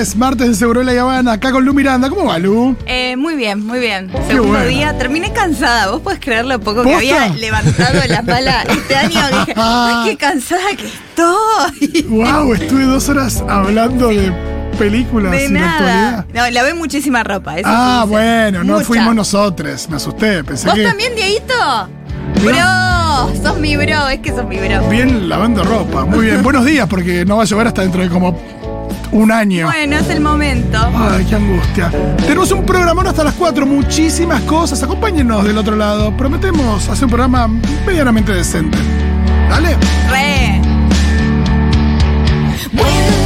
martes, martes de Seguro la Habana, acá con Lu Miranda. ¿Cómo va, Lu? Eh, muy bien, muy bien. Segundo bueno. día, terminé cansada. ¿Vos podés creer lo poco que había levantado la pala este año? Dije, ay, qué cansada que estoy. Wow, estuve dos horas hablando de películas De en la nada. actualidad. No, lavé muchísima ropa. Eso Ah, bueno, no Mucha. fuimos nosotros. Me asusté, pensé ¿Vos que. también, Dieguito? Bro. Bro, sos mi bro, es que sos mi bro. Bien lavando ropa. Muy bien. Buenos días, porque no va a llover hasta dentro de como un año. Bueno, es el momento. Ay, qué angustia. Tenemos un programón hasta las 4, muchísimas cosas. Acompáñenos del otro lado. Prometemos hacer un programa medianamente decente. Dale. Re. Buen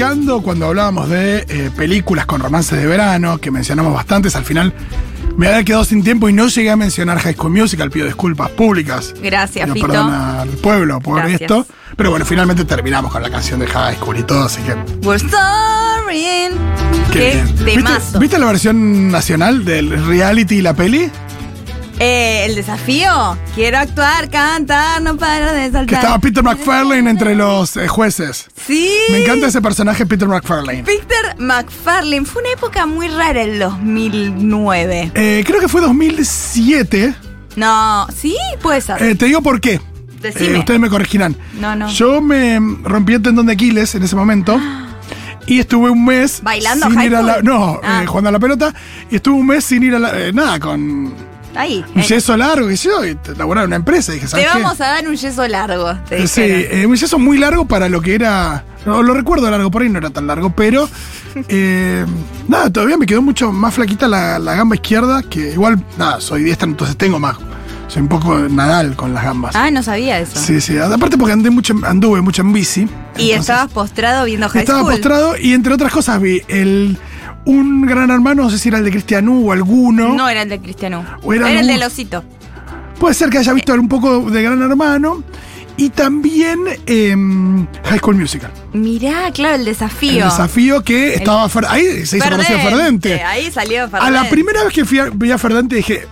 picando cuando hablábamos de eh, películas con romances de verano, que mencionamos bastantes. Al final me había quedado sin tiempo y no llegué a mencionar High School Musical. Pido disculpas públicas. Gracias, Pido Fito. perdón al pueblo por Gracias. esto. Pero bueno, finalmente terminamos con la canción de High School y todo, así que. We're sorry. Qué, Qué bien. ¿Viste. ¿Viste la versión nacional del reality y la peli? Eh, el desafío. Quiero actuar, cantar, no paro de saltar. Que estaba Peter McFarlane entre los eh, jueces. Sí. Me encanta ese personaje, Peter McFarlane. Peter McFarlane. Fue una época muy rara el 2009. Eh, creo que fue 2007. No, sí, puede ser. Eh, te digo por qué. Decime. Eh, ustedes me corregirán. No, no. Yo me rompí el tendón de Aquiles en ese momento. Y estuve un mes. ¿Bailando sin ir a la? No, Ah. eh, jugando a la pelota. Y estuve un mes sin ir a la. eh, nada, con un eh, yeso largo que yo. Y laburar en una empresa. Dije, te ¿sabes qué? vamos a dar un yeso largo. te Sí, eh, un yeso muy largo para lo que era. No, lo recuerdo largo, por ahí no era tan largo, pero. eh, nada, todavía me quedó mucho más flaquita la, la gamba izquierda, que igual, nada, soy diestra, entonces tengo más. Soy un poco nadal con las gambas. Ah, no sabía eso. Sí, sí. Aparte porque andé mucho, anduve mucho en bici. Y estabas postrado viendo High Estaba School. postrado y entre otras cosas vi el. Un gran hermano, no sé si era el de Cristianú o alguno. No era el de Cristiano. O era Era, el algún- del osito. Puede ser que haya visto un poco de Gran Hermano. Y también em, High School Musical. Mirá, claro, el desafío. El desafío que estaba. Fer- ahí se hizo conocido Ferdente. Ahí salió Ferdente. A la primera vez que fui a, vi a Ferdente dije: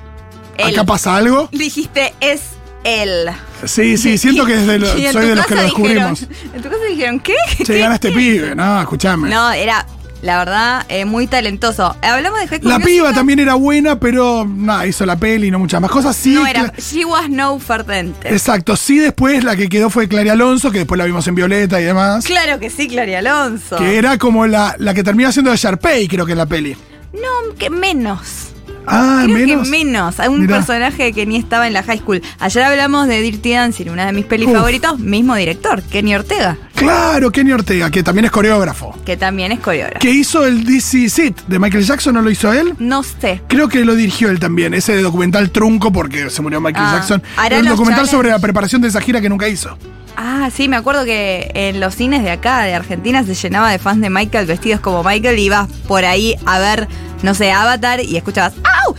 Él. acá pasa algo. Dijiste, es él. Sí, sí, siento que desde lo- soy de los que lo casa dijeron- descubrimos. en tu casa dijeron, ¿qué? Che, ¿Qué? gana este pibe. No, escúchame. No, era, la verdad, eh, muy talentoso. Hablamos de High School La Musical. piba también era buena, pero nada, hizo la peli y no muchas más cosas. Sí, No era, she was no Ferdente. Exacto, sí, después la que quedó fue Clary Alonso, que después la vimos en Violeta y demás. Claro que sí, Clary Alonso. Que era como la, la que terminó haciendo de Sharpay, creo que en la peli. No, que menos. Ah, Creo menos. que menos. Hay un Mirá. personaje que ni estaba en la high school. Ayer hablamos de Dirty Dancing, una de mis pelis Uf. favoritos, mismo director, Kenny Ortega, Claro, Kenny Ortega, que también es coreógrafo. que también es coreógrafo. Que hizo el DC Sit de Michael Jackson, ¿no lo hizo él? No sé. Creo que lo dirigió él también, ese documental trunco porque se murió Michael Ah, Jackson. Un los documental challenge. sobre la preparación de esa gira que nunca hizo. Ah, sí, me acuerdo que en los cines de acá, de Argentina, se llenaba de fans de Michael vestidos como Michael y ibas por ahí a ver, no sé, Avatar y escuchabas ¡Au!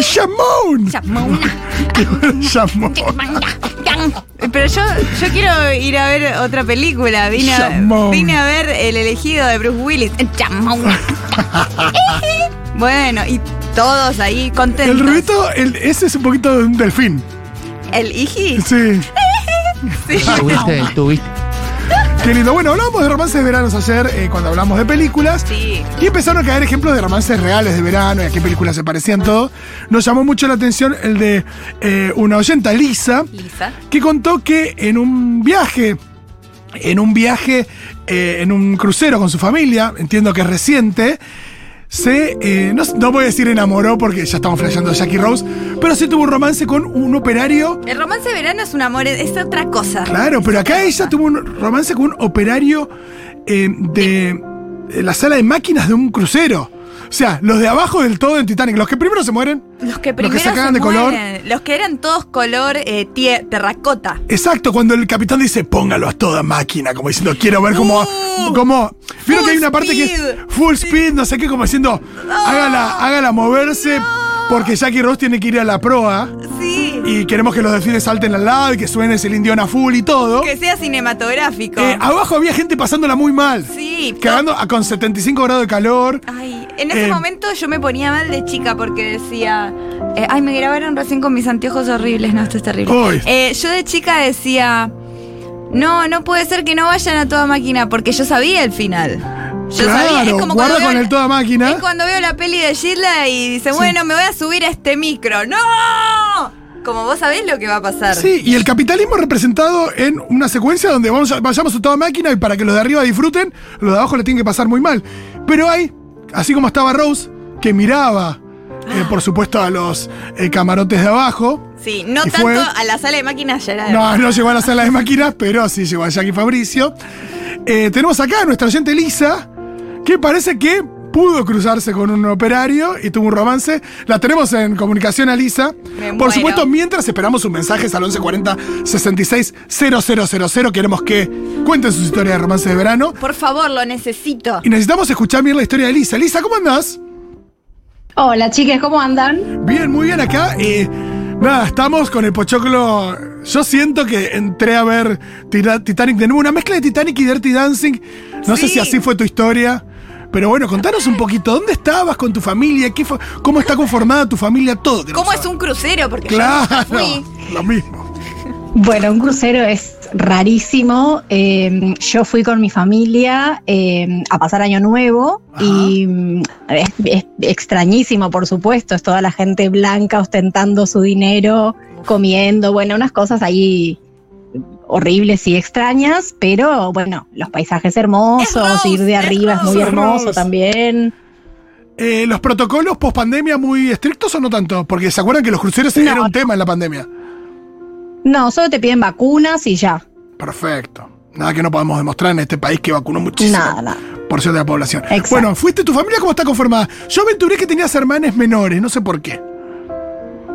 Chamona. Shamon. Pero yo, yo quiero ir a ver otra película. Vine a, vine a ver El elegido de Bruce Willis. Bueno, y todos ahí contentos. El ruido, el- ese es un poquito de un delfín. ¿El Iji? Sí. Sí. Tuviste, tuviste. Qué lindo. Bueno, hablábamos de romances de veranos ayer eh, cuando hablamos de películas. Sí. Y empezaron a caer ejemplos de romances reales de verano y a qué películas se parecían todo. Nos llamó mucho la atención el de eh, una oyenta, Lisa, Lisa. que contó que en un viaje, en un viaje, eh, en un crucero con su familia, entiendo que es reciente, se, eh, no, no voy a decir enamoró porque ya estamos flasheando Jackie Rose, pero sí tuvo un romance con un operario. El romance de verano es un amor, es otra cosa. Claro, pero acá ella tuvo un romance con un operario eh, de, de la sala de máquinas de un crucero. O sea, los de abajo del todo en Titanic, los que primero se mueren, Los que Los primero que sacaban se de color. Los que eran todos color eh, tie- terracota. Exacto, cuando el capitán dice póngalo a toda máquina, como diciendo quiero ver cómo. Uh, cómo Vieron que hay una parte que es full speed, no sé qué, como diciendo hágala, hágala moverse, porque Jackie Ross tiene que ir a la proa Sí. y queremos que los delfines salten al lado y que suene ese Indiana full y todo. Que sea cinematográfico. Eh, abajo había gente pasándola muy mal. Sí. Cagando a- con 75 grados de calor. Ay, en ese Eh, momento yo me ponía mal de chica porque decía, eh, ay, me grabaron recién con mis anteojos horribles, no, esto es terrible. Uy. Eh, yo de chica decía, no, no puede ser que no vayan a toda máquina porque yo sabía el final. Yo Claro, sabía, es como guarda cuando con veo, el toda máquina. Es cuando veo la peli de Sheila y dice, bueno, me voy a subir a este micro. ¡No! Como vos sabés lo que va a pasar. Sí, y el capitalismo representado en una secuencia donde vamos a- vayamos a toda máquina y para que los de arriba disfruten, los de abajo le tienen que pasar muy mal. Pero hay, así como estaba Rose, que miraba, eh, por supuesto, a los eh, camarotes de abajo. Sí, no tanto fue- a la sala de máquinas ya era. No, no llegó a la sala de máquinas, pero sí llegó a Jackie Fabricio. Eh, tenemos acá a nuestra oyente Lisa, que parece que pudo cruzarse con un operario y tuvo un romance. La tenemos en comunicación a Lisa. Me Por muero. supuesto, mientras esperamos sus mensajes al 1140 66 000, queremos que cuenten sus historias de romance de verano. Por favor, lo necesito. Y necesitamos escuchar bien la historia de Lisa. Lisa, ¿cómo andás? Hola chiques, ¿cómo andan? Bien, muy bien acá. Y nada, estamos con el pochoclo. Yo siento que entré a ver Titanic de nuevo, una mezcla de Titanic y Dirty Dancing. No sé si así fue tu historia. Pero bueno, contanos un poquito, ¿dónde estabas con tu familia? ¿Qué fue- ¿Cómo está conformada tu familia? Todo. ¿Cómo es un crucero? Porque Claro, yo fui. lo mismo. Bueno, un crucero es rarísimo. Eh, yo fui con mi familia eh, a pasar Año Nuevo Ajá. y mm, es, es extrañísimo, por supuesto. Es toda la gente blanca ostentando su dinero, comiendo, bueno, unas cosas ahí horribles y extrañas, pero bueno, los paisajes hermosos, Rose, ir de es arriba es muy hermoso Rose. también. Eh, ¿Los protocolos post pandemia muy estrictos o no tanto? Porque se acuerdan que los cruceros No, era un tema en la pandemia. No, solo te piden vacunas y ya. Perfecto. Nada que no podamos demostrar en este país que vacunó muchísimo. Nada, nada. porción de la población. Exacto. Bueno, fuiste tu familia, ¿cómo está conformada? Yo aventuré que tenías hermanes menores, no sé por qué.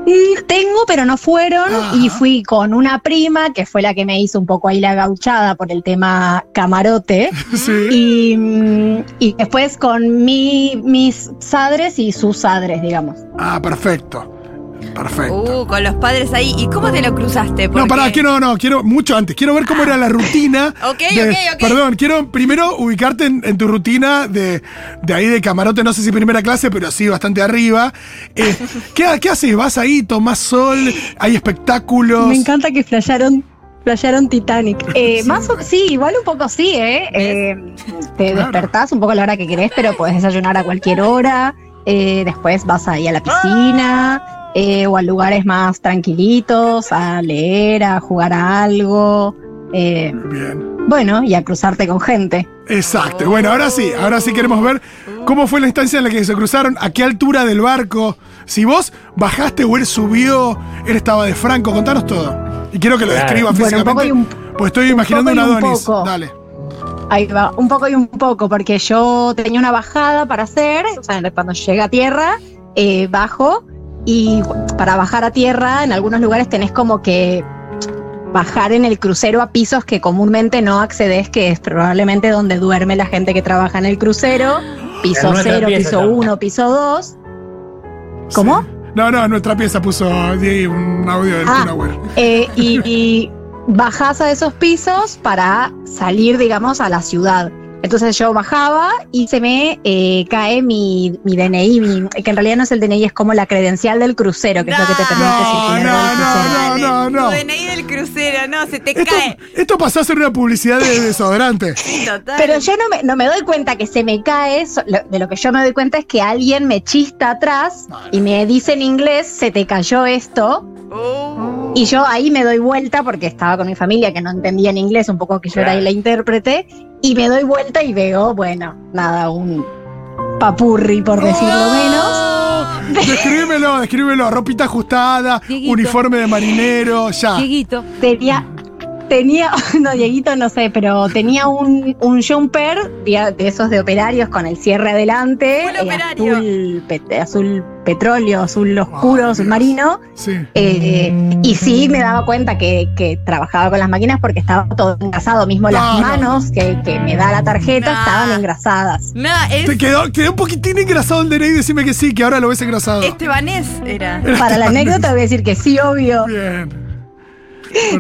Mm, Tengo, pero no fueron. Ajá. Y fui con una prima, que fue la que me hizo un poco ahí la gauchada por el tema camarote. Sí. Y, mm, y después con mi, mis sadres y sus sadres, digamos. Ah, perfecto. Perfecto. Uh, con los padres ahí. ¿Y cómo te lo cruzaste? no, pará, quiero, no, quiero mucho antes. Quiero ver cómo era la rutina. Ok, de- ok, ok. Perdón, quiero primero ubicarte en, en tu rutina de, de ahí de camarote, no sé si primera clase, pero sí bastante arriba. Eh, ¿qué, ¿Qué haces? ¿Vas ahí, tomás sol? ¿Hay espectáculos? Me encanta que flasharon. Flasharon Titanic. Eh, más o- sí, igual un poco sí, ¿eh? Eh, te Claro. despertás un poco a la hora que querés, pero podés desayunar a cualquier hora. Eh, después vas ahí a la piscina eh, o a lugares más tranquilitos, a leer, a jugar a algo. eh, Bien. bueno, y a cruzarte con gente. Exacto. Bueno, ahora sí, ahora sí queremos ver cómo fue la instancia en la que se cruzaron, a qué altura del barco. Si vos bajaste o él subió, él estaba de franco, contanos todo. Y quiero que lo Claro. describas Bueno, un poco físicamente. y un- pues estoy un imaginando un poco y un Adonis. poco. Dale. Ahí va, un poco y un poco, porque yo tenía una bajada para hacer, o sea, cuando llegué a tierra, eh, bajo, y para bajar a tierra, en algunos lugares tenés como que bajar en el crucero a pisos que comúnmente no accedes, que es probablemente donde duerme la gente que trabaja en el crucero, piso En nuestra 0, pieza piso estamos. 1, piso 2. ¿Cómo? Sí. No, no, en nuestra pieza puso un audio del Ah. Eh, y, y bajás a esos pisos para salir, digamos, a la ciudad. Entonces yo bajaba y se me eh, cae mi, mi DNI, mi- que en realidad no es el DNI, es como la credencial del crucero, que es lo que te permite No, no, el no, no, no, no. Tu DNI del crucero, no, se te Esto, cae. esto pasó a ser una publicidad de desodorante. Sí, total. Pero yo no me, no me doy cuenta que se me cae, so- lo- de lo que yo me doy cuenta es que alguien me chista atrás y me dice en inglés, se te cayó esto, Y yo ahí me doy vuelta porque estaba con mi familia que no entendía en inglés, un poco que yo era ahí la intérprete, y me doy vuelta y veo, bueno, nada, un papurri por decirlo menos. ¡Oh! Descríbemelo, descríbemelo. Ropita ajustada, Dieguito. uniforme de marinero, ya. Dieguito, Tenía, tenía, no, Dieguito no sé, pero tenía un, un jumper de de esos de operarios con el cierre adelante, Un eh, operario. azul, pe- azul petróleo, azul oscuro, Wow. azul marino. Sí. eh, y sí me daba cuenta que, que trabajaba con las máquinas porque estaba todo engrasado, mismo No, las no. manos que, que me da la tarjeta estaban engrasadas. No, es Te quedó, quedó un poquitín engrasado el DNI, decime que sí, que ahora lo ves engrasado. Estebanés era. Para la anécdota voy a decir que sí, obvio. Bien.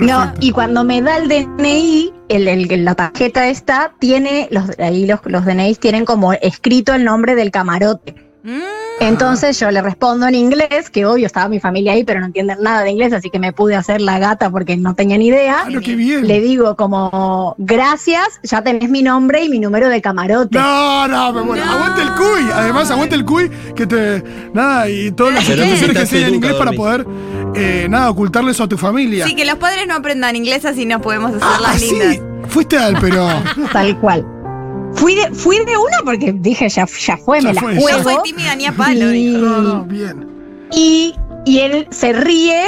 No, y cuando me da el DNI, el, el- la tarjeta esta tiene, los, ahí los, los DNIs tienen como escrito el nombre del camarote. Mm, Entonces yo le respondo en inglés, que obvio estaba mi familia ahí, pero no entienden nada de inglés, así que me pude hacer la gata porque no tenía ni idea. Ah, no, qué bien. Le digo como, gracias, ya tenés mi nombre y mi número de camarote. No, no, me muero. No. Aguante el cuy. Además, aguante el cuy que te. Nada, y todas las instituciones que enseñan inglés para poder, eh, nada, ocultarle eso a tu familia. Sí, que los padres no aprendan inglés así nos podemos hacer ah, las sí. lindas. Fuiste al, pero. Tal cual. Fui de, fui de una porque dije, ya, ya fue, Ya me la fue, juego. Yo soy tímida ni a palo, Y- dijo. No, no, bien. Y, y él se ríe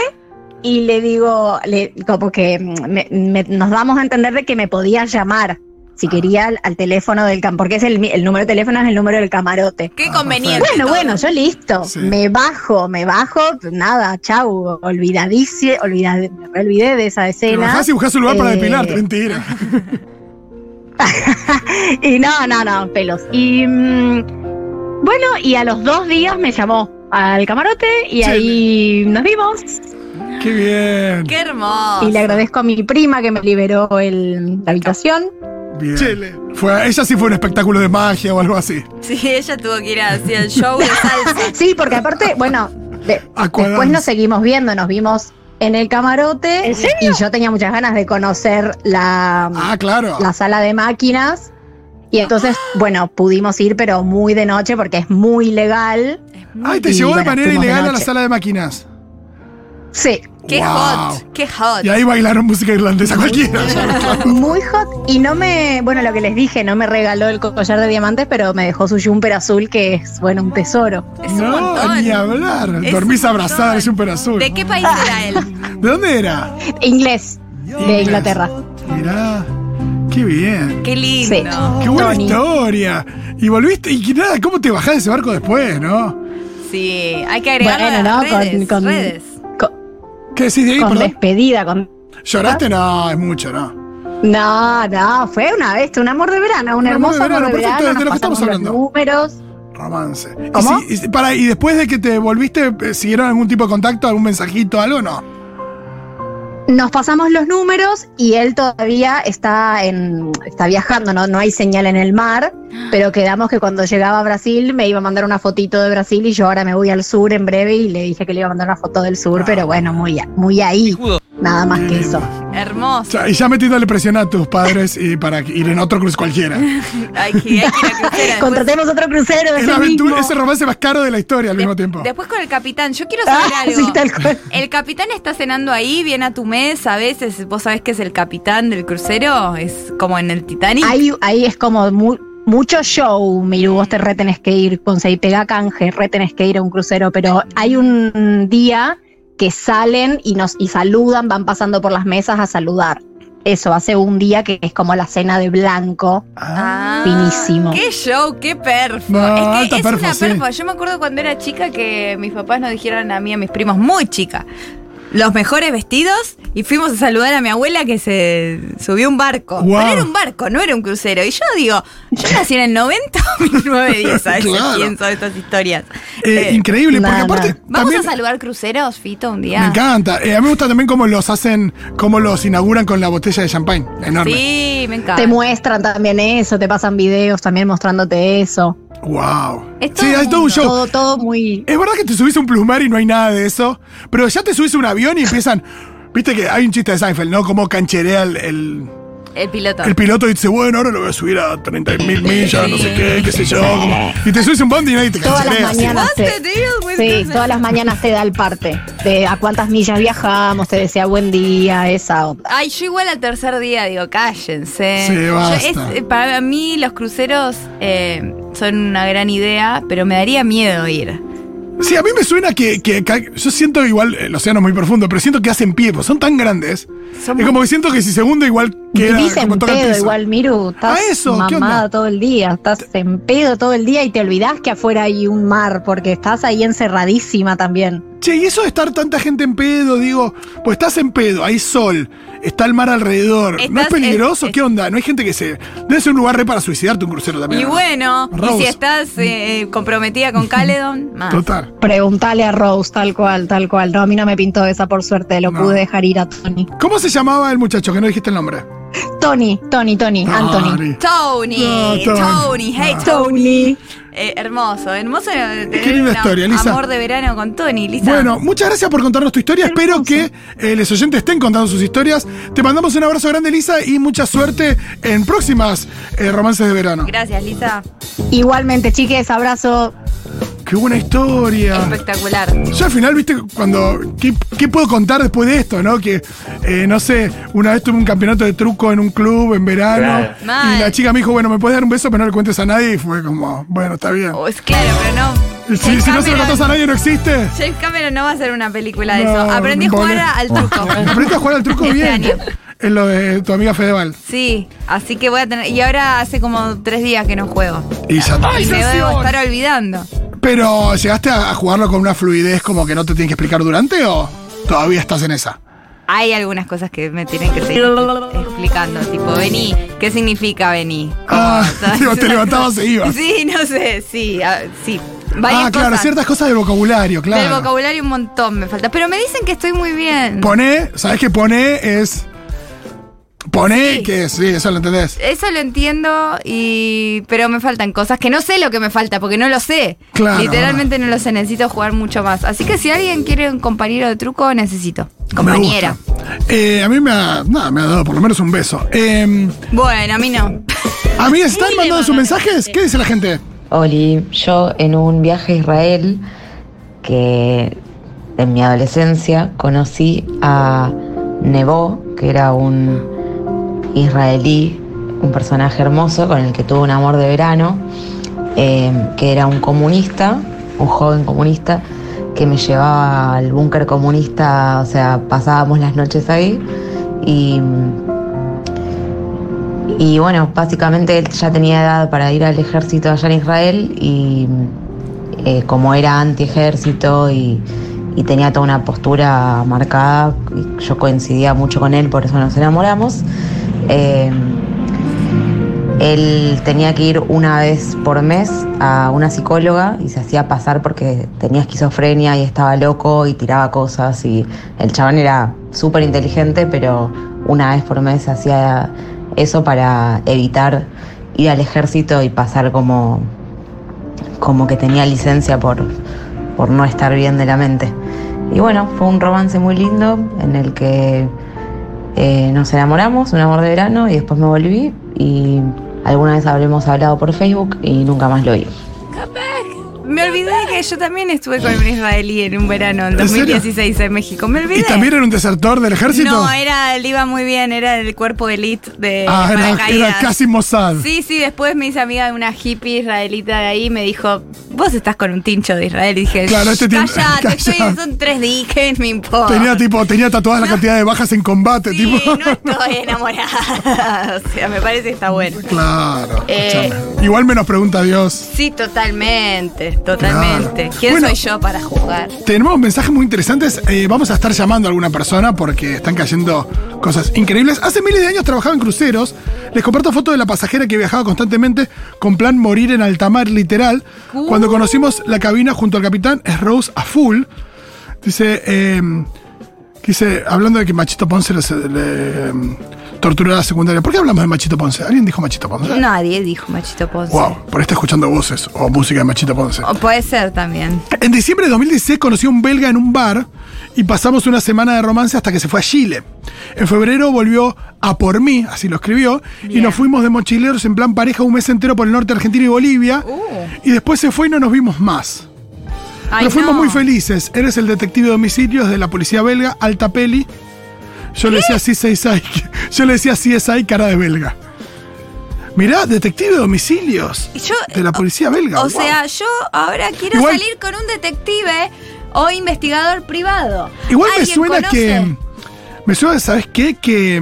y le digo, le, como que me- me- nos damos a entender de que me podía llamar si quería al, al teléfono del cam, porque es el, el número de teléfono es el número del camarote. Qué Ah, conveniente. Bueno, todo. bueno, yo listo, Sí. me bajo, me bajo, nada, chau, olvidadice, olvidad, me olvidé de esa Te escena. bajás y buscás un lugar para Eh, depilarte, mentira. Y no, no, no, pelos. Y mm, bueno, y a los dos días me llamó al camarote y Sí. ahí nos vimos. Qué bien. Qué hermoso. Y le agradezco a mi prima que me liberó el, la habitación. Bien. Fue, ella sí fue un espectáculo de magia o algo así. Sí, ella tuvo que ir hacia el show de salsa. Sí, porque aparte, bueno, de- después nos seguimos viendo, nos vimos en el camarote y yo tenía muchas ganas de conocer la, Ah, claro. la sala de máquinas. Y entonces, bueno, pudimos ir, pero muy de noche porque es muy legal. Ay, te Y llevó de bueno, manera de ilegal a la sala de máquinas. Sí, Qué Wow. hot, qué hot. Y ahí bailaron música irlandesa cualquiera. muy hot. Y no me, bueno, lo que les dije, no me regaló el collar de diamantes, pero me dejó su jumper azul, que es, bueno, un tesoro. Es un no, montón. ni hablar. Es Dormís abrazada montón. de súper azul. ¿De qué país era él? ¿De dónde era? Inglés, de Inglaterra. Mirá. Qué bien. Qué lindo. Sí. Qué buena Tony. historia. Y volviste, y nada, ¿cómo te bajás de ese barco después, no? Sí, hay que agregarlo Bueno, a ¿no? las Con- redes, con- redes. ¿Qué decís de ahí, con perdón? despedida, con. ¿Lloraste? No, es mucho, ¿no? No, no, fue una vez, un amor de verano, un, Un amor hermoso de verano, amor de perfecto, verano. de lo que estamos hablando. números. Romance. ¿Y ¿Cómo? si- y, para, ¿Y después de que te volviste, eh, siguieron algún tipo de contacto, algún mensajito, algo? No. Nos pasamos los números y él todavía está en está viajando, no, no hay señal en el mar, pero quedamos que cuando llegaba a Brasil me iba a mandar una fotito de Brasil y yo ahora me voy al sur en breve y le dije que le iba a mandar una foto del sur, pero bueno, muy, muy ahí, nada más que eso. Hermoso. Ya- y ya metiéndole presión a tus padres y para ir en otro cruce cualquiera. Hay que, hay que ir a crucero. Después- Contratemos otro crucero de Es aventura, mismo. ese romance más caro de la historia al mismo tiempo. Después con el capitán, yo quiero saber Ah, algo. sí, tal cual. El capitán está cenando ahí, viene a tu mesa, a veces, vos sabés que es el capitán del crucero, es como en el Titanic. Ahí, ahí es como mu- mucho show, Miru, vos te re tenés que ir, conseguí pega canje, re tenés que ir a un crucero, pero hay un día que salen y nos y saludan, van pasando por las mesas a saludar. Eso, hace un día que es como la cena de blanco. Ah, Finísimo. Qué show, qué perfo. No, es que es perfo, una sí. perfo. Yo me acuerdo cuando era chica que mis papás nos dijeron a mí a mis primos, muy chica, los mejores vestidos y fuimos a saludar a mi abuela que se subió a un barco. Wow. Pero era un barco, no era un crucero. Y yo digo, yo nací en el 90 o 1910, a veces Claro. pienso de estas historias. Eh, Eh, increíble, porque aparte. Vamos también, a saludar cruceros, Fito, un día. Me encanta. Eh, a mí me gusta también cómo los hacen, cómo los inauguran con la botella de champagne. Enorme. Sí, me encanta. Te muestran también eso, te pasan videos también mostrándote eso. Wow. Es todo Sí, hay todo un show. Todo, todo muy. Es verdad que te subís a un plumar y no hay nada de eso, pero ya te subís a un avión y empiezan. Viste que hay un chiste de Seinfeld, ¿no? Como cancherea el, el, El piloto. el piloto dice, bueno, ahora lo voy a subir a 30 mil millas, no sé qué, qué sé yo. como- y te subís a un bondi y nadie te Todas las mañanas. Te- Sí, todas las mañanas te da el parte de a cuántas millas viajamos, te desea buen día, esa onda. Ay, yo igual al tercer día digo, cállense. Sí, Yo basta. es- eh, para mí los cruceros eh, son una gran idea, pero me daría miedo ir. Sí, a mí me suena que, que yo siento igual, el océano es muy profundo, pero siento que hacen pie, pues son tan grandes. Son es como que siento que si se hunde igual Vivís en pedo igual, Miru. Estás Ah, eso, ¿qué onda? mamada todo el día. Estás en pedo todo el día y te olvidás que afuera hay un mar porque estás ahí encerradísima también. Che, y eso de estar tanta gente en pedo, digo, pues estás en pedo, hay sol, está el mar alrededor. ¿No es peligroso? es- ¿Qué onda? No hay gente que se. Debe ser un lugar re para suicidarte un crucero también. Y ¿no? bueno, Rose. y si estás eh, comprometida con Caledon, más. Total. Preguntale a Rose, tal cual, tal cual. No, a mí no me pintó esa por suerte, lo No. pude dejar ir a Tony. ¿Cómo se llamaba el muchacho que no dijiste el nombre? Tony, Tony, Tony, Anthony. Tony. Tony, Tony. Tony, hey. Tony. Eh, hermoso, hermoso tener Qué linda un historia, Lisa. amor de verano con Tony, Lisa. Bueno, muchas gracias por contarnos tu historia. Espero que eh, los oyentes estén contando sus historias. Te mandamos un abrazo grande, Lisa, y mucha suerte en próximas eh, romances de verano. Gracias, Lisa. Igualmente, chiques, abrazo. Qué buena historia. Espectacular. Yo al final, viste, cuando. ¿Qué, qué puedo contar después de esto, no? Que, eh, no sé, una vez tuve un campeonato de truco en un club en verano. Claro. Mal. Y la chica me dijo, bueno, ¿me puedes dar un beso? Pero no le cuentes a nadie. Y fue como, bueno, está bien. Oh, es claro, pero no. Si, no se lo contás a nadie, no existe. James Cameron no va a hacer una película de No, eso. Aprendí a jugar al truco. Aprendiste a jugar al truco Este bien. año. Es lo de tu amiga Fedeval. Sí, así que voy a tener. Y ahora hace como tres días que no juego. Y ya está. Y me debo estar olvidando. Pero, ¿llegaste a a jugarlo con una fluidez como que no te tienen que explicar durante o todavía estás en esa? Hay algunas cosas que me tienen que seguir explicando, tipo, vení, ¿qué significa vení? Ah, te levantabas e ibas. Sí, no sé, sí, sí. Varias ah, claro, cosas. ciertas cosas del vocabulario, claro. Del vocabulario un montón me falta. Pero me dicen que estoy muy bien. Pone, ¿sabes qué pone? Es. Pone Sí. que sí, eso lo entendés. Eso lo entiendo, y pero me faltan cosas que no sé lo que me falta, porque no lo sé. Claro. Literalmente no lo sé, necesito jugar mucho más. Así que si alguien quiere un compañero de truco, necesito. Compañera. Eh, a mí me ha, nada, me ha dado por lo menos un beso. Eh, Bueno, a mí no. a mí están mandando sus mensajes. ¿Qué dice la gente? Oli, yo en un viaje a Israel que en mi adolescencia conocí a Nebo, que era un israelí, un personaje hermoso con el que tuve un amor de verano, eh, que era un comunista, un joven comunista que me llevaba al búnker comunista, o sea, pasábamos las noches ahí y y bueno, básicamente él ya tenía edad para ir al ejército allá en Israel y eh, como era anti-ejército y, y tenía toda una postura marcada, yo coincidía mucho con él, por eso nos enamoramos. Eh, él tenía que ir una vez por mes a una psicóloga y se hacía pasar porque tenía esquizofrenia y estaba loco y tiraba cosas y el chabón era súper inteligente, pero una vez por mes hacía eso para evitar ir al ejército y pasar como, como que tenía licencia por, por no estar bien de la mente. Y bueno, fue un romance muy lindo en el que eh, nos enamoramos, un amor de verano, y después me volví y alguna vez habremos hablado por Facebook y nunca más lo vi. Me olvidé que yo también estuve con un israelí en un verano en ¿En serio? 2016 en México. Me olvidé. ¿Y también era un desertor del ejército? No, era, le iba muy bien, era el cuerpo elite de ah, era, casi Mossad. Sí, sí, después me hice amiga de una hippie israelita de ahí y me dijo, vos estás con un tincho de Israel. Y dije, Claro, este tiene- cállate, estoy- son tres ¿qué me importa? Tenía tipo, tenía tatuada la cantidad de bajas en combate, Sí, tipo. no estoy enamorada. o sea, me parece que está bueno. Claro. Eh. Igual menos pregunta Dios. Sí, totalmente, totalmente. Claro. ¿Quién Bueno. soy yo para jugar? Tenemos mensajes muy interesantes. Eh, vamos a estar llamando a alguna persona porque están cayendo cosas increíbles. Hace miles de años trabajaba en cruceros. Les comparto foto de la pasajera que viajaba constantemente con plan morir en alta mar, literal. Uh. Cuando conocimos la cabina junto al capitán, es Rose a full. Dice, eh, dice, hablando de que Machito Ponce le, le, em, torturó a la secundaria. ¿Por qué hablamos de Machito Ponce? ¿Alguien dijo Machito Ponce? Nadie dijo Machito Ponce. Wow, por ahí está escuchando voces o música de Machito Ponce. O puede ser también. En diciembre de 2016 conocí a un belga en un bar y pasamos una semana de romance hasta que se fue a Chile. En febrero volvió a por mí, así lo escribió, y nos fuimos de mochileros en plan pareja un mes entero por el norte de Argentina y Bolivia. Uh. Y después se fue y no nos vimos más. Ay, Nos fuimos no. muy felices. Eres el detective de homicidios de la policía belga, Alta Peli. Yo le decía CSI, yo le decía CSI cara de belga. Mirá, detective de homicidios. Y yo, De la policía belga. o wow. sea, yo ahora quiero Igual- salir con un detective o investigador privado. Igual me ¿Alguien suena conoce? que. Me suena, ¿sabes qué? Que.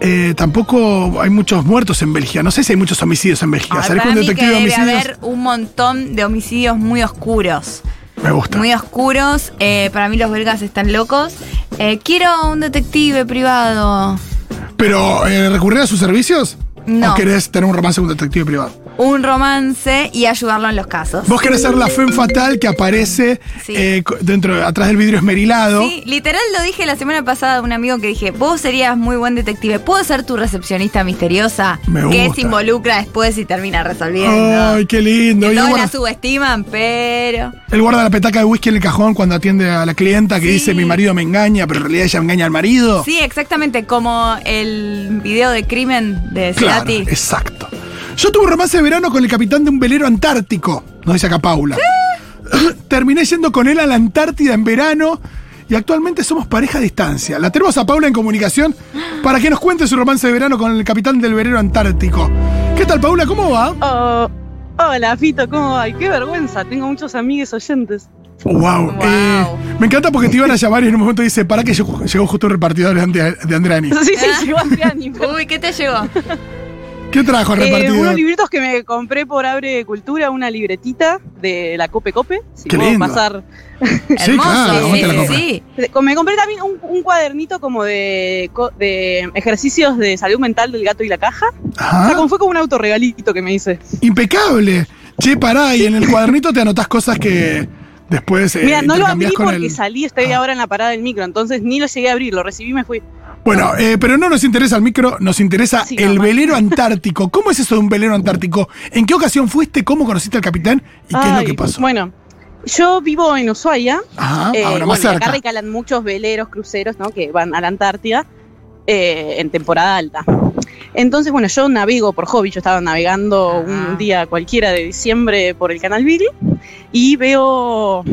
Eh, tampoco hay muchos muertos en Bélgica. No sé si hay muchos homicidios en Bélgica. ¿Sabés un detective de debe homicidios? haber un montón de homicidios muy oscuros. Me gusta. Muy oscuros. Eh, para mí los belgas están locos. Eh, quiero un detective privado. Pero, ¿recurrir a sus servicios? No. ¿O querés tener un romance con un detective privado? Un romance y ayudarlo en los casos. Vos querés ser la femme fatal que aparece Sí. eh, dentro, atrás del vidrio esmerilado. Sí, literal lo dije la semana pasada a un amigo que dije, vos serías muy buen detective, ¿puedo ser tu recepcionista misteriosa? Me Que se involucra después y termina resolviendo. Ay, qué lindo. Que Y la subestiman, pero... él guarda la petaca de whisky en el cajón cuando atiende a la clienta que Sí. dice mi marido me engaña, pero en realidad ella engaña al marido. Sí, exactamente, como el video de crimen de Claro, Cerati. exacto. Yo tuve un romance de verano con el capitán de un velero antártico, nos dice acá Paula. Terminé yendo con él a la Antártida en verano y actualmente somos pareja a distancia. La tenemos a Paula en comunicación para que nos cuente su romance de verano con el capitán del velero antártico. ¿Qué tal, Paula? ¿Cómo va? Oh, hola, Fito, ¿cómo va? Qué vergüenza, tengo muchos amigos oyentes. Wow. eh, me encanta porque te iban a llamar y en un momento dice, para que llegó, llegó justo un repartidor de, Andrani. Sí, sí, llegó Andriani. pero- Uy, ¿qué te llegó? ¿Qué trajo Eh, repartidor? unos libritos que me compré por Abre Cultura, una libretita de la Cope Cope. Si Qué puedo lindo. pasar. Sí, Hermoso, claro, ¿cómo te la sí. Me compré también un, un cuadernito como de, de ejercicios de salud mental del gato y la caja. O sea, como fue como un autorregalito que me hice. Impecable. Che, pará, y en el cuadernito te anotás cosas que después eh, Mira, no lo abrí porque el... salí, estoy Ah. ahora en la parada del micro, entonces ni lo llegué a abrir, lo recibí y me fui. Bueno, eh, pero no nos interesa el micro, nos interesa Sí, el no, velero antártico. ¿Cómo es eso de un velero antártico? ¿En qué ocasión fuiste? ¿Cómo conociste al capitán? ¿Y qué es lo que pasó? Bueno, yo vivo en Ushuaia. Ajá, Eh, ahora bueno, más acá recalan muchos veleros, cruceros, ¿no? Que van a la Antártida eh, en temporada alta. Entonces, bueno, yo navego por hobby. Yo estaba navegando Ah. un día cualquiera de diciembre por el canal Beagle y veo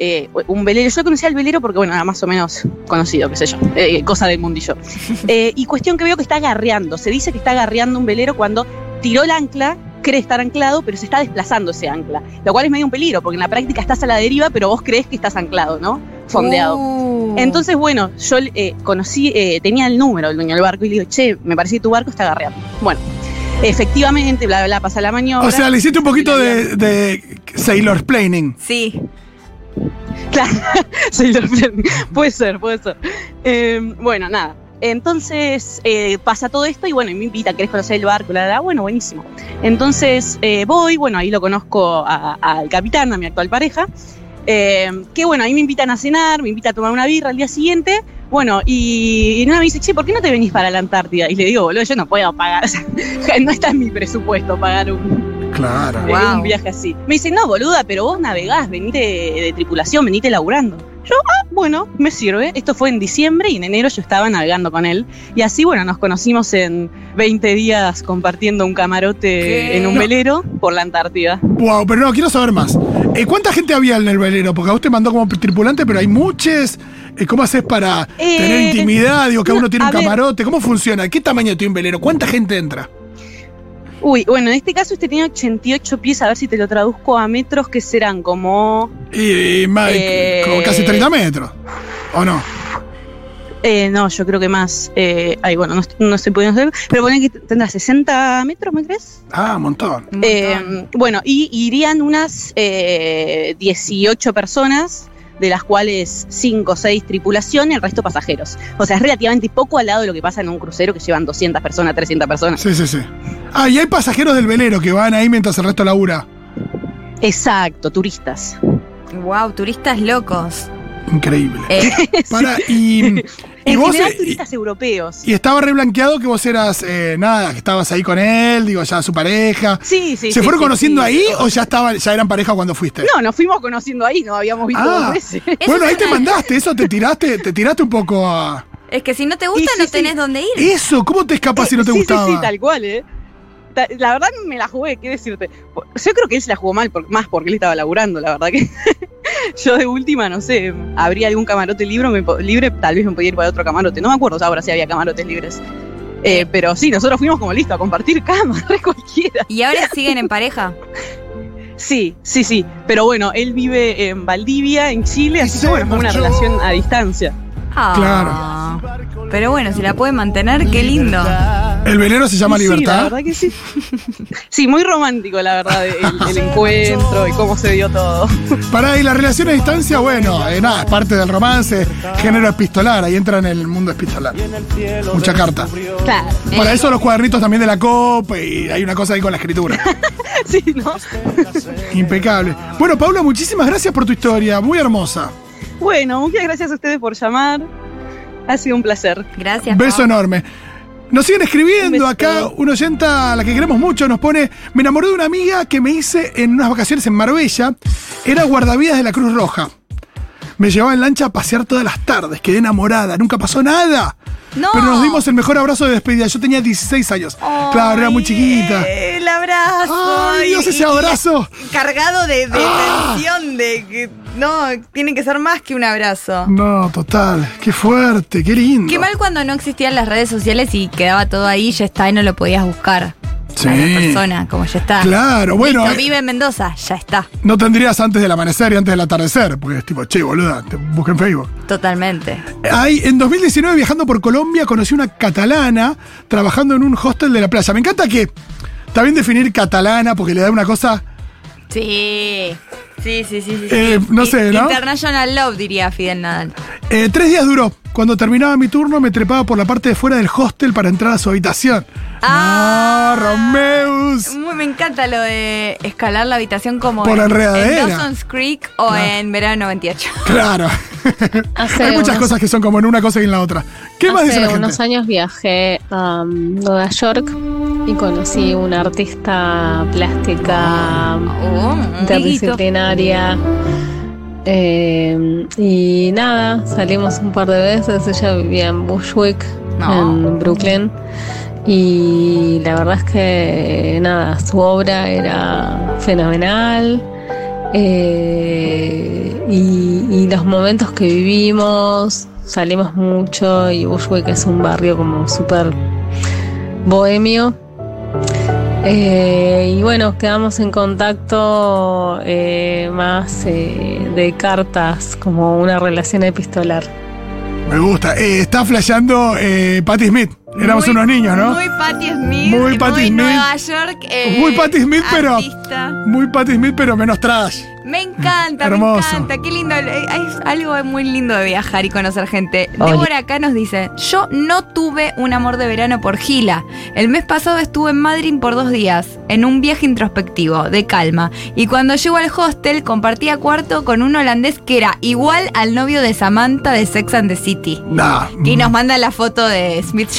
eh, un velero. Yo conocía al velero porque, bueno, era más o menos conocido, qué sé yo, eh, cosa del mundillo. Eh, y cuestión que veo que está agarreando. Se dice que está agarreando un velero cuando tiró el ancla, cree estar anclado, pero se está desplazando ese ancla. Lo cual es medio un peligro, porque en la práctica estás a la deriva, pero vos crees que estás anclado, ¿no? Fondeado. Uh. Entonces, bueno, yo eh, conocí, eh, tenía el número del dueño del barco y le digo, che, me parece que tu barco está agarreando. Bueno, efectivamente, bla, bla, bla, pasa la maniobra. O sea, le hiciste un poquito de, de Sailor Planning. Sí. Claro, Sailor puede ser, puede ser. Eh, bueno, nada. Entonces eh, pasa todo esto y bueno, y me invita, ¿querés conocer el barco? La, la. Bueno, buenísimo. Entonces eh, voy, bueno, ahí lo conozco al capitán, a mi actual pareja. eh, que bueno, ahí me invitan a cenar, me invita a tomar una birra al día siguiente. Bueno, y, y me dice, che, ¿por qué no te venís para la Antártida? Y le digo, boludo, yo no puedo pagar, o sea, no está en mi presupuesto pagar un, Claro. eh, Wow. un viaje así. Me dice, no, boluda, pero vos navegás, venite de, tripulación, venite laburando. Yo, ah, bueno, me sirve. Esto fue en diciembre y en enero yo estaba navegando con él. Y así, bueno, nos conocimos en 20 días compartiendo un camarote ¿Qué? en un No. velero por la Antártida. Wow, pero no, quiero saber más. Eh, ¿Cuánta gente había en el velero? Porque a vos te mandó como tripulante, pero hay muchos. Eh, ¿Cómo haces para Eh, tener intimidad? Digo, cada no, uno tiene un ver. camarote. ¿Cómo funciona? ¿Qué tamaño tiene un velero? ¿Cuánta gente entra? Uy, bueno, en este caso este tenía 88 pies, a ver si te lo traduzco a metros, que serán como... Y, y más, Eh. como casi 30 metros. ¿O no? Eh, no, yo creo que más. Eh, ay, bueno, no, no estoy pudiendo hacer, pero ponen que tendrá 60 metros, ¿me crees? Ah, un montón. Un montón. Eh, bueno, y irían unas eh, 18 personas, de las cuales 5 o 6 tripulación y el resto pasajeros. O sea, es relativamente poco al lado de lo que pasa en un crucero que llevan 200 personas, 300 personas. Sí, sí, sí. Ah, y hay pasajeros del velero que van ahí mientras el resto labura. Exacto, turistas. Wow, turistas locos. Increíble. Eh, Para, y, y vos. general, eh, turistas europeos. y, y estaba reblanqueado que vos eras, eh, nada, que estabas ahí con él, digo, ya su pareja. Sí, sí. ¿Se sí, fueron sí, conociendo sí. ahí o ya estaban, ya eran pareja cuando fuiste? No, nos fuimos conociendo ahí, nos habíamos visto Ah. dos veces. Bueno, ahí te mandaste, eso te tiraste, te tiraste un poco a. es que si no te gusta, Y sí, no sí. tenés dónde ir. Eso, ¿cómo te escapas si no te sí, gustaba? Sí, sí, tal cual, ¿eh? La verdad me la jugué, ¿qué decirte? Yo creo que él se la jugó mal, por- más porque él estaba laburando, la verdad que yo de última, no sé, habría algún camarote libre, me libre, tal vez me podía ir para otro camarote. No me acuerdo ahora si había camarotes libres. Eh, pero sí, nosotros fuimos como listo a compartir cama, re cualquiera. ¿Y ahora siguen en pareja? Sí, sí, sí. Pero bueno, él vive en Valdivia, en Chile, así que bueno, fue una relación a distancia. Ah, Pero bueno, si la puede mantener, qué lindo. El velero se llama Sí, la Libertad. verdad que sí. Sí, muy romántico, la verdad, el, el encuentro y cómo se dio todo. Para y la relación a distancia, bueno, eh, nada, es parte del romance, género epistolar, ahí entra en el mundo epistolar. Mucha carta. Claro. Para eso los cuadernitos también de la copa y hay una cosa ahí con la escritura. Sí, ¿no? Impecable. Bueno, Paula, muchísimas gracias por tu historia, muy hermosa. Bueno, muchas gracias a ustedes por llamar. Ha sido un placer. Gracias. Beso Pau. enorme. Nos siguen escribiendo Un acá, una oyenta a la que queremos mucho, nos pone, me enamoré de una amiga que me hice en unas vacaciones en Marbella, era guardavidas de la Cruz Roja. Me llevaba en lancha a pasear todas las tardes, quedé enamorada, nunca pasó nada. No. Pero nos dimos el mejor abrazo de despedida, yo tenía 16 años. claro, era muy chiquita. El abrazo. Ay, Dios, ese y- abrazo. Cargado de, de Ah. tensión, de que no, tiene que ser más que un abrazo. No, total, qué fuerte, qué lindo. Qué mal cuando no existían las redes sociales y quedaba todo ahí, ya está y no lo podías buscar. Sí. A la persona, como ya está. Claro, bueno, Listo, eh, vive en Mendoza, ya está. no tendrías antes del amanecer y antes del atardecer, porque es tipo, che, boluda, te busca en Facebook. Totalmente. Ay, en 2019, viajando por Colombia, conocí una catalana trabajando en un hostel de la playa. Me encanta que está bien definir catalana porque le da una cosa. Sí. Sí, sí, sí, sí. Eh, sí. no sé, ¿no? International Love, diría Fidel Nadal. Eh, tres días duró. Cuando terminaba mi turno, me trepaba por la parte de fuera del hostel para entrar a su habitación. Ah. ¡Ah, Romeus! Muy, me encanta lo de escalar la habitación como Por en, enredadera. en Dawson's Creek o en Verano 98. Claro. Hace Hay muchas unos- cosas que son como en una cosa y en la otra. ¿Qué más dice Hace la gente? unos años viajé a um, Nueva York y conocí una artista plástica Oh, interdisciplinaria. Eh, y nada, salimos un par de veces. Ella vivía en Bushwick, No. en Brooklyn. Y la verdad es que nada, su obra era fenomenal. Eh, y, los momentos que vivimos, salimos mucho y Bushwick es un barrio como súper bohemio. Eh, y bueno, quedamos en contacto eh, más de cartas, como una relación epistolar. Me gusta. Está flasheando Patti Smith. Éramos Muy- unos niños, ¿no? Muy Patti Smith. Muy Patti Smith. Nueva York. eh, Muy Patti Smith, pero- artista. Muy Patti Smith, pero menos trash. Me encanta, Hermoso. me encanta. Qué lindo. eh, Es algo muy lindo de viajar y conocer gente. Oye. Débora acá nos dice: Yo no tuve un amor de verano por Gila. El mes pasado estuve en Madrid por dos días, en un viaje introspectivo, de calma. Y cuando llego al hostel, compartía cuarto con un holandés que era igual al novio de Samantha de Sex and the City. Nah. Y nos manda la foto de Smith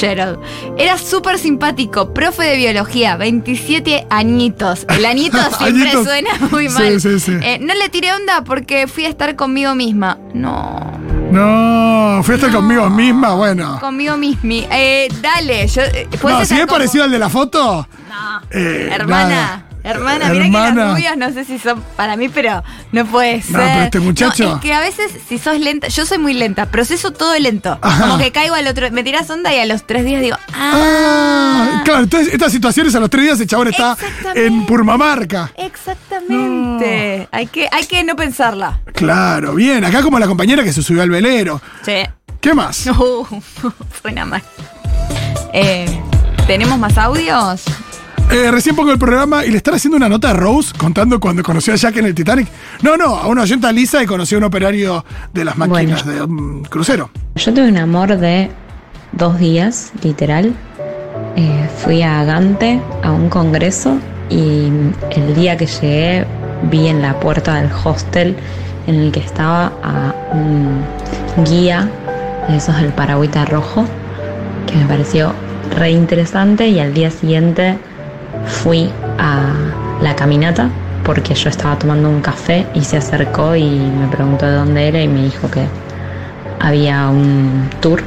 Era súper simpático, profe de biología, 27 añitos. El añito siempre Añitos. suena muy Sí, mal. sí, sí. Eh, no le tiré onda porque fui a estar conmigo misma. No, No, fui a estar No. conmigo misma, bueno. conmigo misma. Eh, dale, yo. eh, ¿puedes No, si es como- parecido al de la foto. No. eh, Hermana, nada. Hermana, mira que las rubias no sé si son para mí, pero no puede ser. No, pero este muchacho- No, es que a veces si sos lenta, yo soy muy lenta, proceso todo lento. Ajá. Como que caigo al otro, me tiras onda y a los tres días digo, ah, Ah, claro, entonces estas situaciones a los tres días el chabón está en Purmamarca. exactamente. Hay, que, hay que no pensarla. Claro, bien. Acá como la compañera que se subió al velero. Sí. ¿Qué más? No, suena mal. Eh, ¿Tenemos más audios? Eh, recién pongo el programa y le están haciendo una nota a Rose contando cuando conoció a Jack en el Titanic. No, no, a una oyenta Lisa y conoció a un operario de las máquinas de un crucero. Yo tuve un amor de dos días, literal. Eh, fui a Gante a un congreso y el día que llegué vi en la puerta del hostel en el que estaba a un guía de esos del paragüita rojo que me pareció re interesante y al día siguiente fui a la caminata porque yo estaba tomando un café y se acercó y me preguntó de dónde era y me dijo que había un tour.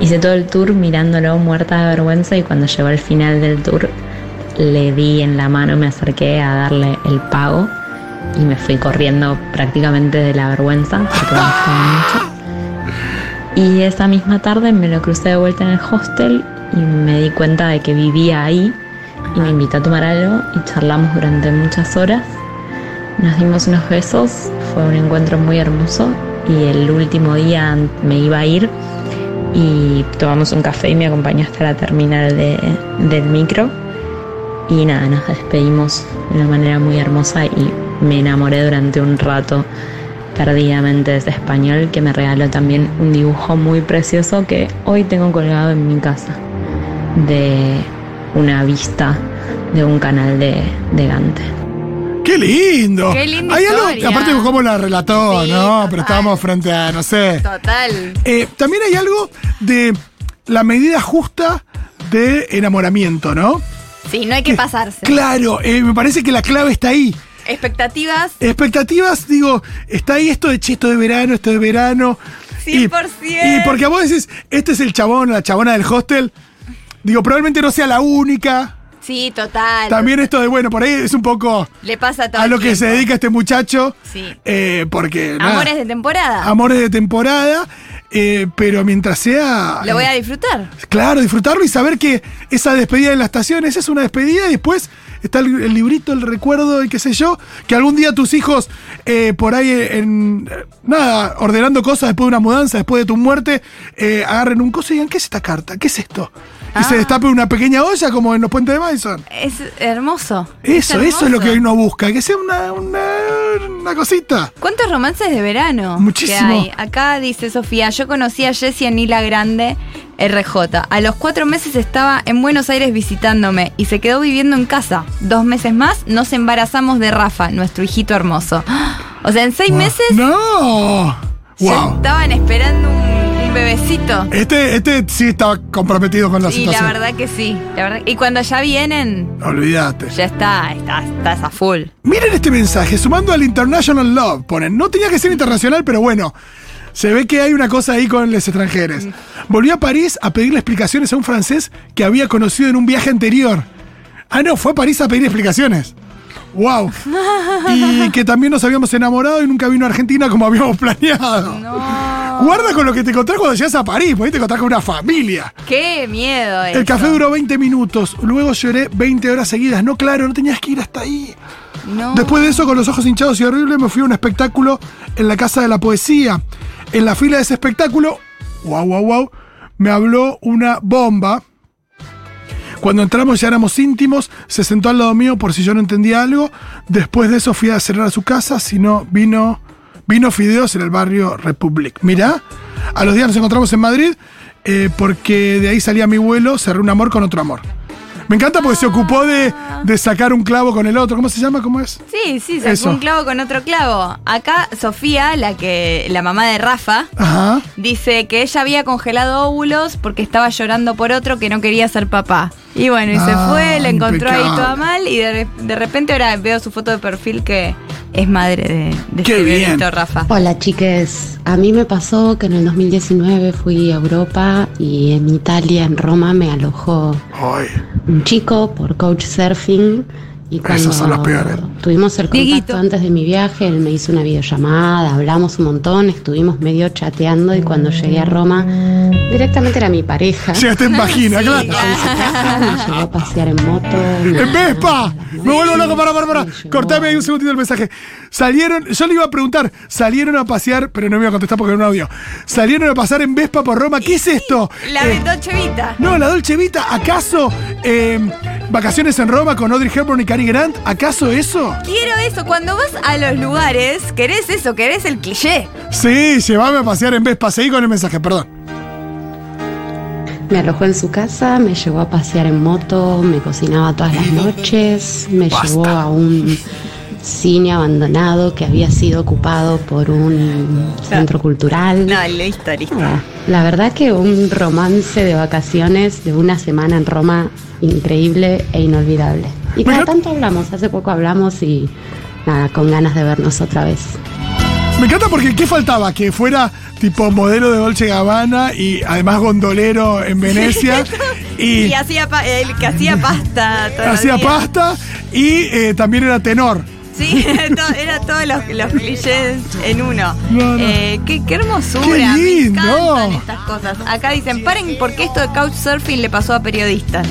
Hice todo el tour mirándolo muerta de vergüenza y cuando llegó al final del tour le di en la mano, me acerqué a darle el pago y me fui corriendo prácticamente de la vergüenza porque me mucho. Y esa misma tarde me lo crucé de vuelta en el hostel y me di cuenta de que vivía ahí y me invitó a tomar algo y charlamos durante muchas horas. Nos dimos unos besos, fue un encuentro muy hermoso y el último día me iba a ir y tomamos un café y me acompañó hasta la terminal de- del micro y nada, nos despedimos de una manera muy hermosa y me enamoré durante un rato perdidamente de ese español que me regaló también un dibujo muy precioso que hoy tengo colgado en mi casa de una vista de un canal de, de Gante. ¡Qué lindo! Qué linda Hay algo, aparte de cómo la relató, Sí, ¿no? total. Pero estábamos frente a, no sé. Total. Eh, también hay algo de la medida justa de enamoramiento, ¿no? Sí, no hay que pasarse. Claro, eh, me parece que la clave está ahí. Expectativas, Expectativas, digo, está ahí esto de che, esto de verano, esto de verano. Y- 100%. Y, porque a vos decís, este es el chabón, la chabona del hostel. Digo, probablemente no sea la única. sí, total. También esto de, bueno, por ahí es un poco le pasa todo a lo que se dedica este muchacho. Sí. Eh, porque. nada, Amores de temporada. amores de temporada. eh, pero mientras sea. Lo voy eh, a disfrutar. Claro, disfrutarlo y saber que esa despedida en la estación, esa es una despedida y después está el, el librito, el recuerdo y qué sé yo, que algún día tus hijos eh, por ahí en, eh, nada, ordenando cosas después de una mudanza, después de tu muerte, eh, agarren un coso y digan, ¿qué es esta carta? ¿Qué es esto? Y Ah. se destape una pequeña olla como en los puentes de Madison. Es hermoso. Eso, Es eso es lo que hermoso. uno busca, que sea una, una, una cosita. ¿Cuántos romances de verano? Muchísimo. que hay? Acá dice Sofía, yo conocí a Jessie en Isla Grande, RJ. A los cuatro meses estaba en Buenos Aires visitándome y se quedó viviendo en casa. Dos meses más nos embarazamos de Rafa, nuestro hijito hermoso. O sea, en seis Wow. meses ¡No! ¡Wow! estaban esperando un, un bebecito. Este, este sí estaba comprometido con la Y la situación. verdad que sí. La verdad, y cuando ya vienen, Olvídate. ya está, está, estás a full. Miren este mensaje, sumando al International Love, ponen. No tenía que ser internacional, pero bueno. Se ve que hay una cosa ahí con los extranjeros. Volvió a París a pedirle explicaciones a un francés que había conocido en un viaje anterior. Ah, no, fue a París a pedir explicaciones. ¡Wow! Y que también nos habíamos enamorado y nunca vino a Argentina como habíamos planeado. Guarda con lo que te encontrás cuando llegas a París, porque ahí te encontrás con una familia. Qué miedo El café duró 20 minutos, luego lloré 20 horas seguidas. No, claro, no tenías que ir hasta ahí. No. Después de eso, con los ojos hinchados y horrible, me fui a un espectáculo en la Casa de la Poesía. En la fila de ese espectáculo, wow, wow, wow, me habló una bomba. Cuando entramos ya éramos íntimos, se sentó al lado mío por si yo no entendía algo. Después de eso fui a cerrar a su casa, si no vino, vino Fideos en el barrio Republic. Mirá, a los días nos encontramos en Madrid eh, porque de ahí salía mi vuelo, cerré un amor con otro amor. Me encanta porque se ocupó de, de sacar un clavo con el otro. ¿Cómo se llama? ¿Cómo es? Sí, sí, sacó Eso. un clavo con otro clavo. Acá Sofía, la que la mamá de Rafa, Ajá. dice que ella había congelado óvulos porque estaba llorando por otro que no quería ser papá. Y bueno, y se Ah, fue, la encontró ahí toda mal y de, de repente ahora veo su foto de perfil que es madre de, de Qué este bien. Rafa. Hola chiques, a mí me pasó que en el 2019 fui a Europa y en Italia, en Roma, me alojó Ay, un chico por coach surfing y cuando Esos son los peores. tuvimos el contacto Dieguito. antes de mi viaje, él me hizo una videollamada, hablamos un montón, estuvimos medio chateando y cuando llegué a Roma, directamente era mi pareja. llegaste en vagina, claro. Me llevó a pasear en moto. ¡En Vespa! Me vuelvo loco, para, para, para. Cortame ahí un segundito el mensaje. Salieron, yo le iba a preguntar, salieron a pasear, pero no me iba a contestar porque era un audio. Salieron a pasar en Vespa por Roma. ¿Qué es esto? La Eh, Dolce Vita. no, la Dolce Vita, ¿acaso eh, vacaciones en Roma con Audrey Hepburn y Cary Grant? ¿Acaso eso? Quiero eso, cuando vas a los lugares, querés eso, querés el cliché. Sí, llévame a pasear en Vespa. Seguí con el mensaje, perdón. Me alojó en su casa, me llevó a pasear en moto, me cocinaba todas las noches, me Basta. llevó a un cine abandonado que había sido ocupado por un centro cultural. No, listo, listo. Nada, La verdad que un romance de vacaciones de una semana en Roma increíble e inolvidable. Y cada tanto hablamos, hace poco hablamos y nada, con ganas de vernos otra vez. Me encanta porque ¿qué faltaba? Que fuera tipo modelo de Dolce Gabbana y además gondolero en Venecia y, Y hacía pa- el que hacía pasta. hacía pasta y eh, también era tenor. Sí, era todos los, los clichés en uno. No, no. Eh, qué, qué hermosura. Qué lindo. Me encantan estas cosas. Acá dicen, paren porque esto de couchsurfing le pasó a periodistas.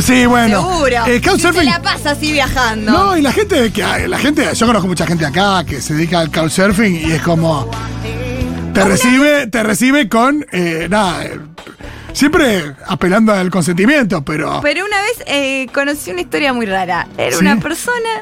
Sí, bueno. Seguro. Eh, couchsurfing. se la pasa así viajando. No, y la gente que la gente, yo conozco mucha gente acá que se dedica al couchsurfing y es como te recibe, te recibe con eh, nada, eh, siempre apelando al consentimiento, pero Pero una vez eh, conocí una historia muy rara. Era ¿Sí? una persona,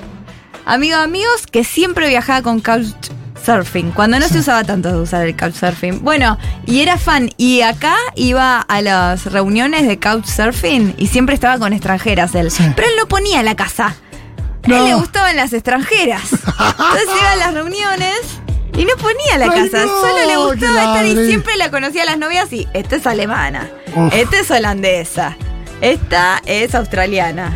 amigo amigos, que siempre viajaba con couchsurfing. Cuando no se usaba tanto de usar el couchsurfing. Bueno, y era fan. Y acá iba a las reuniones de couchsurfing y siempre estaba con extranjeras él. Sí. Pero él no ponía la casa. A No. él le gustaban las extranjeras. Entonces iba a las reuniones. Y no ponía la Ay, casa, no, solo le gustaba estar y siempre la conocía a las novias y esta es alemana, Uf. esta es holandesa, esta es australiana.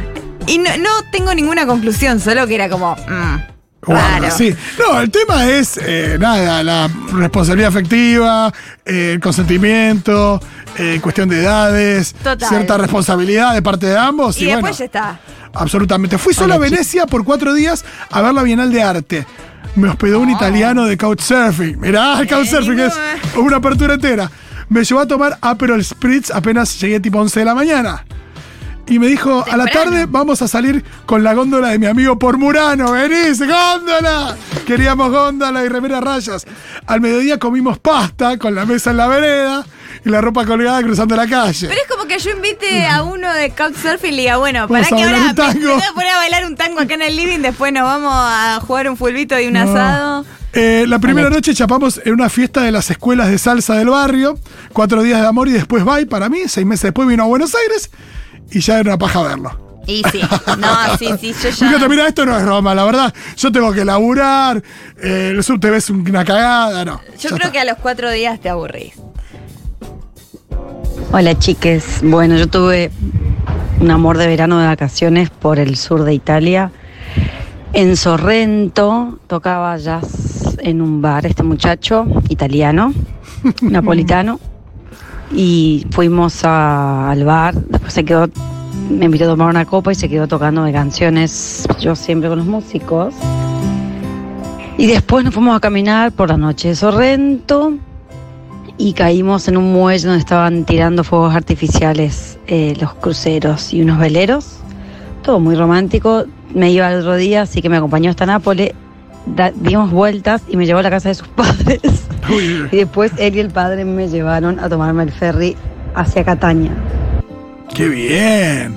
Y no, no tengo ninguna conclusión, solo que era como, mm, Bueno, raro. sí. No, el tema es, eh, nada, la responsabilidad afectiva, eh, el consentimiento, eh, cuestión de edades, Total. cierta responsabilidad de parte de ambos. Y Y, después bueno, ya está. absolutamente. Fui solo a Venecia por cuatro días a ver la Bienal de Arte. Me hospedó un italiano de Couchsurfing. Mirá, el Couchsurfing es una apertura entera. Me llevó a tomar Aperol Spritz apenas llegué tipo 11 de la mañana. Y me dijo, a la tarde vamos a salir con la góndola de mi amigo por Murano. ¡Venís, góndola! Queríamos góndola y remera rayas. Al mediodía comimos pasta con la mesa en la vereda y la ropa colgada cruzando la calle. Pero es como que yo invite a uno de couchsurfing y le diga, bueno, para que ahora un tango. me, me voy a poner a bailar un tango acá en el living, después nos vamos a jugar un fulbito y un No. asado. Eh, la primera noche chapamos en una fiesta de las escuelas de salsa del barrio. Cuatro días de amor y después bye para mí. Seis meses después vino a Buenos Aires y ya era una paja verlo. Y sí, no, sí, sí, yo ya... Fíjate, mira, esto no es Roma, la verdad. Yo tengo que laburar, eh, el sur te ves una cagada, no. Yo creo está. que a los cuatro días te aburrís. Hola chiques, bueno yo tuve un amor de verano de vacaciones por el sur de Italia. En Sorrento tocaba jazz en un bar este muchacho italiano, napolitano, y fuimos a- al bar, después se quedó, me invitó a tomar una copa y se quedó tocándome canciones, yo siempre con los músicos. Y después nos fuimos a caminar por la noche de Sorrento y caímos en un muelle donde estaban tirando fuegos artificiales eh, los cruceros y unos veleros. Todo muy romántico. Me iba el otro día, así que me acompañó hasta Nápoles. Da- dimos vueltas y me llevó a la casa de sus padres. Uy, y después él y el padre me llevaron a tomarme el ferry hacia Cataña. ¡Qué bien!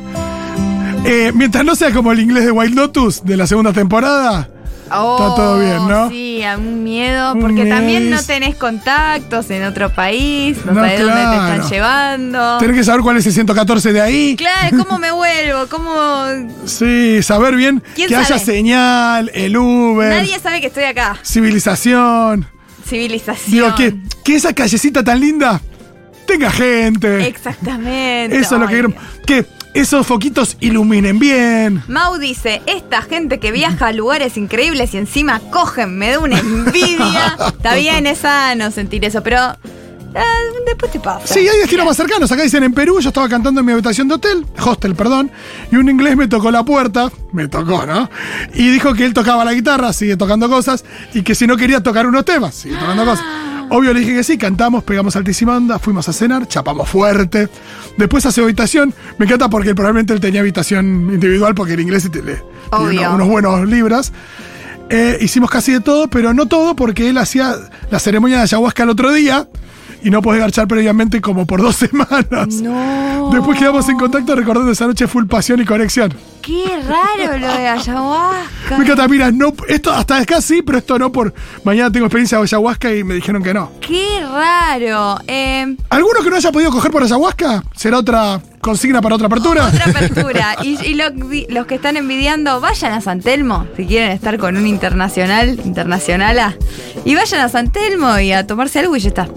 Eh, mientras no sea como el inglés de Wild Lotus de la segunda temporada, Está todo bien, ¿no? Sí, a un miedo, Un porque también no tenés contactos en otro país, no, No, sabés dónde te están llevando. tenés que saber cuál es el 114 de ahí. Claro, ¿cómo me vuelvo? ¿Cómo...? Sí, saber bien ¿Quién que haya sabe? señal, el Uber, Nadie sabe que estoy acá. civilización. Civilización. Digo, que, que esa callecita tan linda tenga gente. Exactamente. Eso es lo que quiero. Que esos foquitos iluminen bien. Mau dice, esta gente que viaja a lugares increíbles y encima cogen, me da una envidia. Está bien, es sano sentir eso, pero ah, después te pasa. Sí, hay destinos más cercanos. Acá dicen en Perú, yo estaba cantando en mi habitación de hotel, hostel, perdón, y un inglés me tocó la puerta, me tocó, ¿no? Y dijo que él tocaba la guitarra, sigue tocando cosas, y que si no quería tocar unos temas, sigue tocando cosas. Obvio le dije que sí, cantamos, pegamos altísima onda, fuimos a cenar, chapamos fuerte. Después hace habitación, me encanta porque probablemente él tenía habitación individual porque el inglés le- tiene Obvio. unos, unos buenos libras. Eh, hicimos casi de todo, pero no todo porque él hacía la ceremonia de ayahuasca el otro día y no podés garchar previamente como por dos semanas. No. Después quedamos en contacto recordando esa noche full pasión y conexión. Qué raro lo de ayahuasca. Me encanta, mira, no, esto hasta acá sí, pero esto no por mañana tengo experiencia de ayahuasca y me dijeron que no. Qué raro. Eh, ¿Alguno que no haya podido coger por ayahuasca? ¿Será otra consigna para otra apertura? otra apertura. Y, y lo- los que están envidiando, vayan a San Telmo si quieren estar con un internacional, internacionala. Y vayan a San Telmo y a tomarse algo y ya está.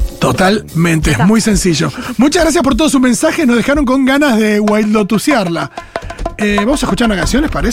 Totalmente, es muy sencillo. Muchas gracias por todos sus mensajes, nos dejaron con ganas de wild lotusearla. Eh, Vamos a escuchar una canción, ¿les parece?